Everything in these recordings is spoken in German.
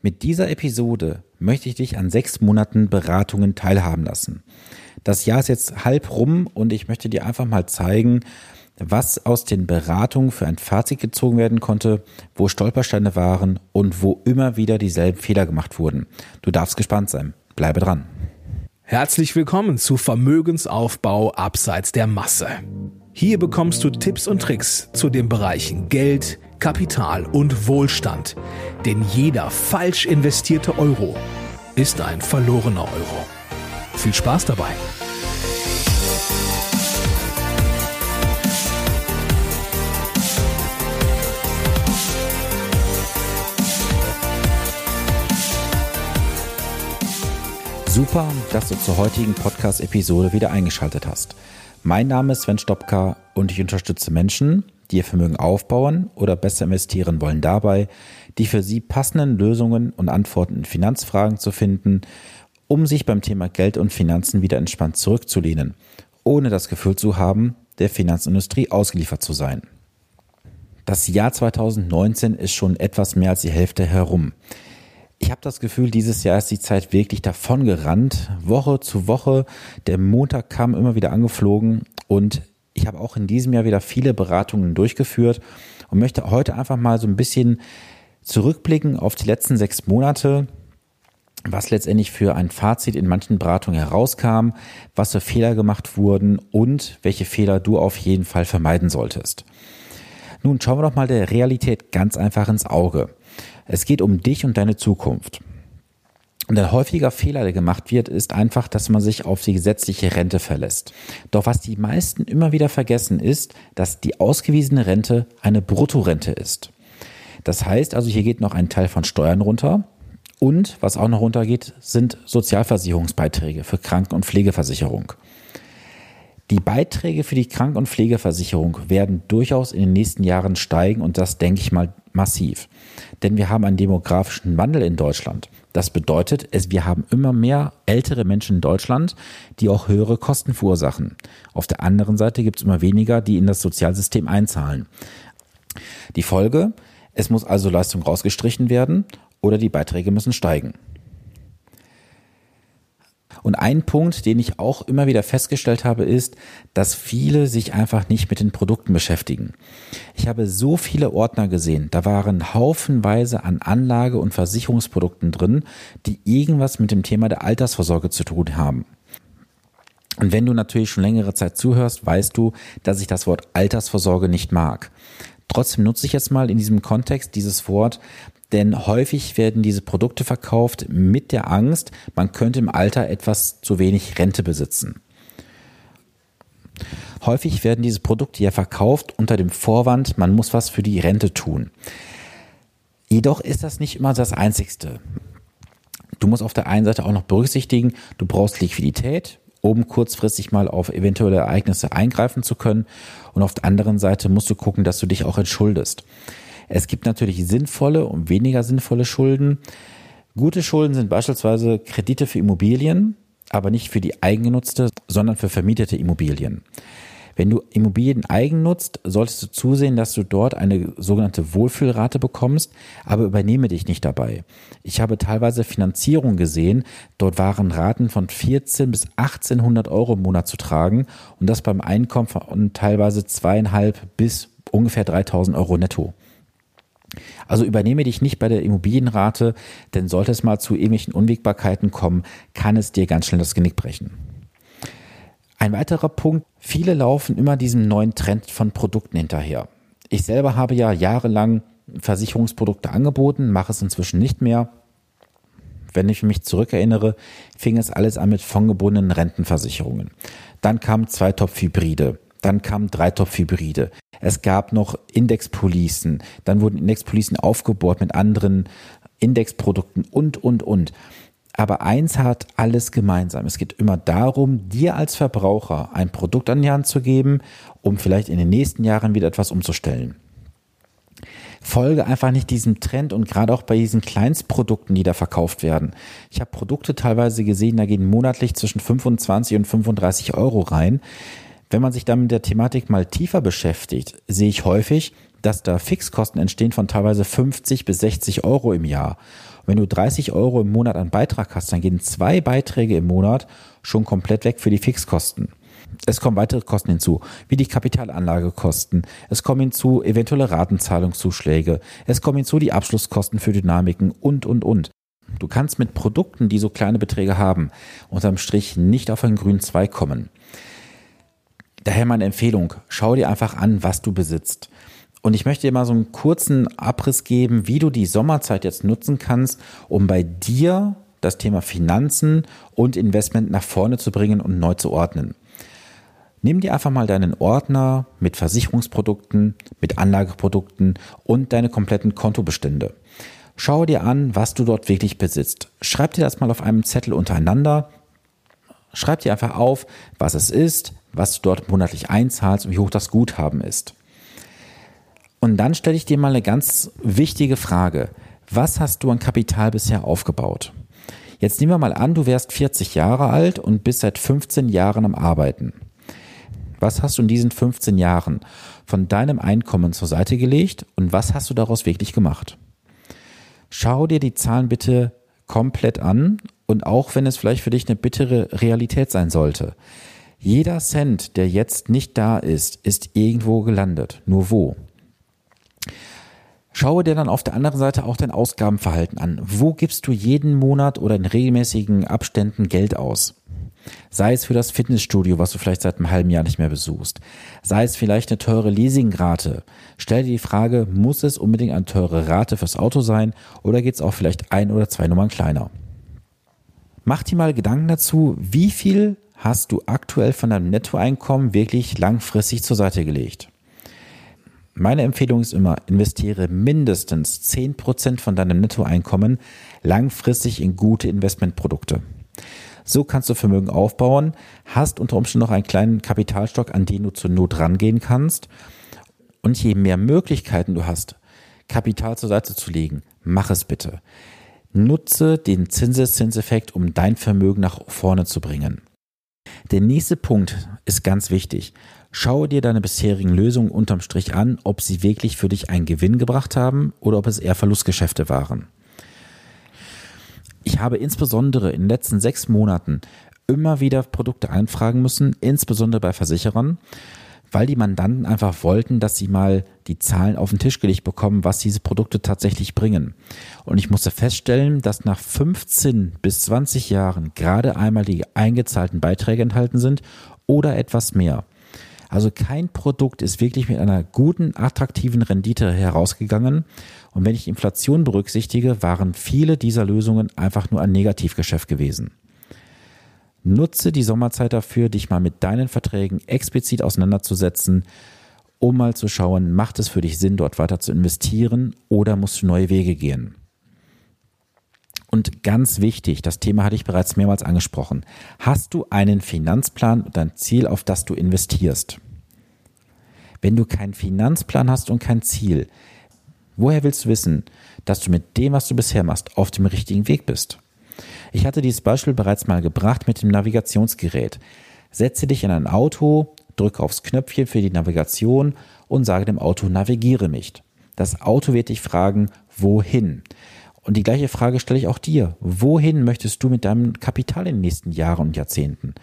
Mit dieser Episode möchte ich dich an sechs Monaten Beratungen teilhaben lassen. Das Jahr ist jetzt halb rum und ich möchte dir einfach mal zeigen, was aus den Beratungen für ein Fazit gezogen werden konnte, wo Stolpersteine waren und wo immer wieder dieselben Fehler gemacht wurden. Du darfst gespannt sein. Bleibe dran. Herzlich willkommen zu Vermögensaufbau abseits der Masse. Hier bekommst du Tipps und Tricks zu den Bereichen Geld, Kapital und Wohlstand. Denn jeder falsch investierte Euro ist ein verlorener Euro. Viel Spaß dabei! Super, dass du zur heutigen Podcast-Episode wieder eingeschaltet hast. Mein Name ist Sven Stopka und ich unterstütze Menschen, die ihr Vermögen aufbauen oder besser investieren wollen, dabei, die für sie passenden Lösungen und Antworten in Finanzfragen zu finden, um sich beim Thema Geld und Finanzen wieder entspannt zurückzulehnen, ohne das Gefühl zu haben, der Finanzindustrie ausgeliefert zu sein. Das Jahr 2019 ist schon etwas mehr als die Hälfte herum. Ich habe das Gefühl, dieses Jahr ist die Zeit wirklich davon gerannt, Woche zu Woche. Der Montag kam immer wieder angeflogen und ich habe auch in diesem Jahr wieder viele Beratungen durchgeführt und möchte heute einfach mal so ein bisschen zurückblicken auf die letzten sechs Monate, was letztendlich für ein Fazit in manchen Beratungen herauskam, was für Fehler gemacht wurden und welche Fehler du auf jeden Fall vermeiden solltest. Nun schauen wir doch mal der Realität ganz einfach ins Auge. Es geht um dich und deine Zukunft. Und ein häufiger Fehler, der gemacht wird, ist einfach, dass man sich auf die gesetzliche Rente verlässt. Doch was die meisten immer wieder vergessen ist, dass die ausgewiesene Rente eine Bruttorente ist. Das heißt also, hier geht noch ein Teil von Steuern runter. Und was auch noch runtergeht, sind Sozialversicherungsbeiträge für Kranken- und Pflegeversicherung. Die Beiträge für die Kranken- und Pflegeversicherung werden durchaus in den nächsten Jahren steigen und das denke ich mal massiv. Denn wir haben einen demografischen Wandel in Deutschland. Das bedeutet, wir haben immer mehr ältere Menschen in Deutschland, die auch höhere Kosten verursachen. Auf der anderen Seite gibt es immer weniger, die in das Sozialsystem einzahlen. Die Folge, es muss also Leistung rausgestrichen werden oder die Beiträge müssen steigen. Und ein Punkt, den ich auch immer wieder festgestellt habe, ist, dass viele sich einfach nicht mit den Produkten beschäftigen. Ich habe so viele Ordner gesehen, da waren haufenweise an Anlage- und Versicherungsprodukten drin, die irgendwas mit dem Thema der Altersvorsorge zu tun haben. Und wenn du natürlich schon längere Zeit zuhörst, weißt du, dass ich das Wort Altersvorsorge nicht mag. Trotzdem nutze ich jetzt mal in diesem Kontext dieses Wort, denn häufig werden diese Produkte verkauft mit der Angst, man könnte im Alter etwas zu wenig Rente besitzen. Häufig werden diese Produkte ja verkauft unter dem Vorwand, man muss was für die Rente tun. Jedoch ist das nicht immer das Einzigste. Du musst auf der einen Seite auch noch berücksichtigen, du brauchst Liquidität, um kurzfristig mal auf eventuelle Ereignisse eingreifen zu können. Und auf der anderen Seite musst du gucken, dass du dich auch entschuldest. Es gibt natürlich sinnvolle und weniger sinnvolle Schulden. Gute Schulden sind beispielsweise Kredite für Immobilien, aber nicht für die eigengenutzte, sondern für vermietete Immobilien. Wenn du Immobilien eigen nutzt, solltest du zusehen, dass du dort eine sogenannte Wohlfühlrate bekommst, aber übernehme dich nicht dabei. Ich habe teilweise Finanzierung gesehen, dort waren Raten von 14 bis 1800 Euro im Monat zu tragen und das beim Einkommen von teilweise zweieinhalb bis ungefähr 3000 Euro netto. Also übernehme dich nicht bei der Immobilienrate, denn sollte es mal zu irgendwelchen Unwägbarkeiten kommen, kann es dir ganz schnell das Genick brechen. Ein weiterer Punkt, viele laufen immer diesem neuen Trend von Produkten hinterher. Ich selber habe ja jahrelang Versicherungsprodukte angeboten, mache es inzwischen nicht mehr. Wenn ich mich zurückerinnere, fing es alles an mit fondgebundenen Rentenversicherungen. Dann kamen zwei Top-Hybride. Dann kamen drei Top-Hybride. Es gab noch Indexpolicen. Dann wurden Indexpolicen aufgebohrt mit anderen Indexprodukten und, und, und. Aber eins hat alles gemeinsam. Es geht immer darum, dir als Verbraucher ein Produkt an die Hand zu geben, um vielleicht in den nächsten Jahren wieder etwas umzustellen. Folge einfach nicht diesem Trend und gerade auch bei diesen Kleinstprodukten, die da verkauft werden. Ich habe Produkte teilweise gesehen, da gehen monatlich zwischen 25 und 35 Euro rein. Wenn man sich dann mit der Thematik mal tiefer beschäftigt, sehe ich häufig, dass da Fixkosten entstehen von teilweise 50 bis 60 Euro im Jahr. wenn du 30 Euro im Monat an Beitrag hast, dann gehen zwei Beiträge im Monat schon komplett weg für die Fixkosten. Es kommen weitere Kosten hinzu, wie die Kapitalanlagekosten. Es kommen hinzu eventuelle Ratenzahlungszuschläge. Es kommen hinzu die Abschlusskosten für Dynamiken und, und, und. Du kannst mit Produkten, die so kleine Beträge haben, unterm Strich nicht auf einen grünen Zweig kommen. Daher meine Empfehlung, schau dir einfach an, was du besitzt. Und ich möchte dir mal so einen kurzen Abriss geben, wie du die Sommerzeit jetzt nutzen kannst, um bei dir das Thema Finanzen und Investment nach vorne zu bringen und neu zu ordnen. Nimm dir einfach mal deinen Ordner mit Versicherungsprodukten, mit Anlageprodukten und deine kompletten Kontobestände. Schau dir an, was du dort wirklich besitzt. Schreib dir das mal auf einem Zettel untereinander. Schreib dir einfach auf, was es ist, was du dort monatlich einzahlst und wie hoch das Guthaben ist. Und dann stelle ich dir mal eine ganz wichtige Frage. Was hast du an Kapital bisher aufgebaut? Jetzt nehmen wir mal an, du wärst 40 Jahre alt und bist seit 15 Jahren am Arbeiten. Was hast du in diesen 15 Jahren von deinem Einkommen zur Seite gelegt und was hast du daraus wirklich gemacht? Schau dir die Zahlen bitte komplett an und auch wenn es vielleicht für dich eine bittere Realität sein sollte. Jeder Cent, der jetzt nicht da ist, ist irgendwo gelandet. Nur wo? Schaue dir dann auf der anderen Seite auch dein Ausgabenverhalten an. Wo gibst du jeden Monat oder in regelmäßigen Abständen Geld aus? Sei es für das Fitnessstudio, was du vielleicht seit einem halben Jahr nicht mehr besuchst. Sei es vielleicht eine teure Leasingrate. Stell dir die Frage, muss es unbedingt eine teure Rate fürs Auto sein oder geht es auch vielleicht ein oder zwei Nummern kleiner? Mach dir mal Gedanken dazu, wie viel hast du aktuell von deinem Nettoeinkommen wirklich langfristig zur Seite gelegt? Meine Empfehlung ist immer, investiere mindestens 10% von deinem Nettoeinkommen langfristig in gute Investmentprodukte. So kannst du Vermögen aufbauen, hast unter Umständen noch einen kleinen Kapitalstock, an den du zur Not rangehen kannst. Und je mehr Möglichkeiten du hast, Kapital zur Seite zu legen, mach es bitte. Nutze den Zinseszinseffekt, um dein Vermögen nach vorne zu bringen. Der nächste Punkt ist ganz wichtig. Schaue dir deine bisherigen Lösungen unterm Strich an, ob sie wirklich für dich einen Gewinn gebracht haben oder ob es eher Verlustgeschäfte waren. Ich habe insbesondere in den letzten sechs Monaten immer wieder Produkte einfragen müssen, insbesondere bei Versicherern, weil die Mandanten einfach wollten, dass sie mal die Zahlen auf den Tisch gelegt bekommen, was diese Produkte tatsächlich bringen. Und ich musste feststellen, dass nach 15 bis 20 Jahren gerade einmal die eingezahlten Beiträge enthalten sind oder etwas mehr. Also kein Produkt ist wirklich mit einer guten, attraktiven Rendite herausgegangen. Und wenn ich Inflation berücksichtige, waren viele dieser Lösungen einfach nur ein Negativgeschäft gewesen. Nutze die Sommerzeit dafür, dich mal mit deinen Verträgen explizit auseinanderzusetzen, um mal zu schauen, macht es für dich Sinn, dort weiter zu investieren oder musst du neue Wege gehen? Und ganz wichtig, das Thema hatte ich bereits mehrmals angesprochen. Hast du einen Finanzplan und ein Ziel, auf das du investierst? Wenn du keinen Finanzplan hast und kein Ziel, woher willst du wissen, dass du mit dem, was du bisher machst, auf dem richtigen Weg bist? Ich hatte dieses Beispiel bereits mal gebracht mit dem Navigationsgerät. Setze dich in ein Auto, drücke aufs Knöpfchen für die Navigation und sage dem Auto, navigiere mich. Das Auto wird dich fragen, wohin? Und die gleiche Frage stelle ich auch dir. Wohin möchtest du mit deinem Kapital in den nächsten Jahren und Jahrzehnten?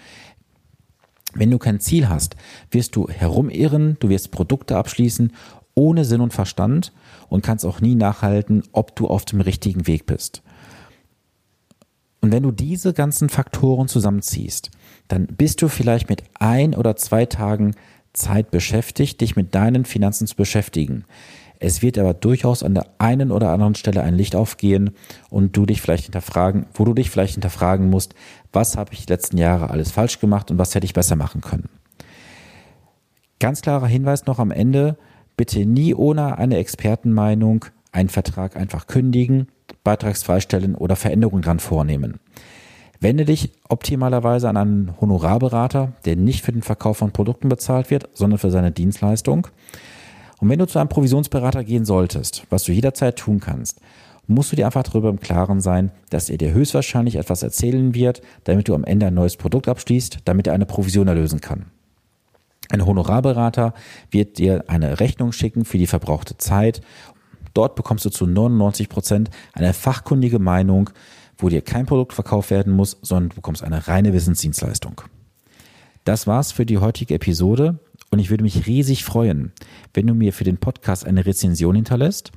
Wenn du kein Ziel hast, wirst du herumirren, du wirst Produkte abschließen ohne Sinn und Verstand und kannst auch nie nachhalten, ob du auf dem richtigen Weg bist. Und wenn du diese ganzen Faktoren zusammenziehst, dann bist du vielleicht mit ein oder zwei Tagen Zeit beschäftigt, dich mit deinen Finanzen zu beschäftigen. Es wird aber durchaus an der einen oder anderen Stelle ein Licht aufgehen und du dich vielleicht hinterfragen, wo du dich vielleicht hinterfragen musst, was habe ich die letzten Jahre alles falsch gemacht und was hätte ich besser machen können. Ganz klarer Hinweis noch am Ende, bitte nie ohne eine Expertenmeinung einen Vertrag einfach kündigen, beitragsfreistellen oder Veränderungen dran vornehmen. Wende dich optimalerweise an einen Honorarberater, der nicht für den Verkauf von Produkten bezahlt wird, sondern für seine Dienstleistung. Und wenn du zu einem Provisionsberater gehen solltest, was du jederzeit tun kannst, musst du dir einfach darüber im Klaren sein, dass er dir höchstwahrscheinlich etwas erzählen wird, damit du am Ende ein neues Produkt abschließt, damit er eine Provision erlösen kann. Ein Honorarberater wird dir eine Rechnung schicken für die verbrauchte Zeit. Dort bekommst du zu 99 Prozent eine fachkundige Meinung, wo dir kein Produkt verkauft werden muss, sondern du bekommst eine reine Wissensdienstleistung. Das war's für die heutige Episode und ich würde mich riesig freuen, wenn du mir für den Podcast eine Rezension hinterlässt.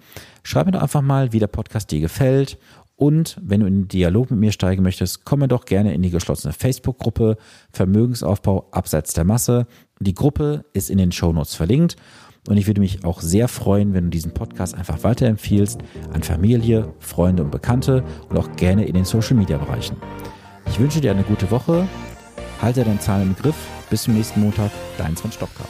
Schreib mir doch einfach mal, wie der Podcast dir gefällt und wenn du in den Dialog mit mir steigen möchtest, komme doch gerne in die geschlossene Facebook-Gruppe Vermögensaufbau abseits der Masse. Die Gruppe ist in den Shownotes verlinkt und ich würde mich auch sehr freuen, wenn du diesen Podcast einfach weiterempfiehlst an Familie, Freunde und Bekannte und auch gerne in den Social-Media-Bereichen. Ich wünsche dir eine gute Woche, halte deine Zahlen im Griff. Bis zum nächsten Montag, dein Sven Stocker.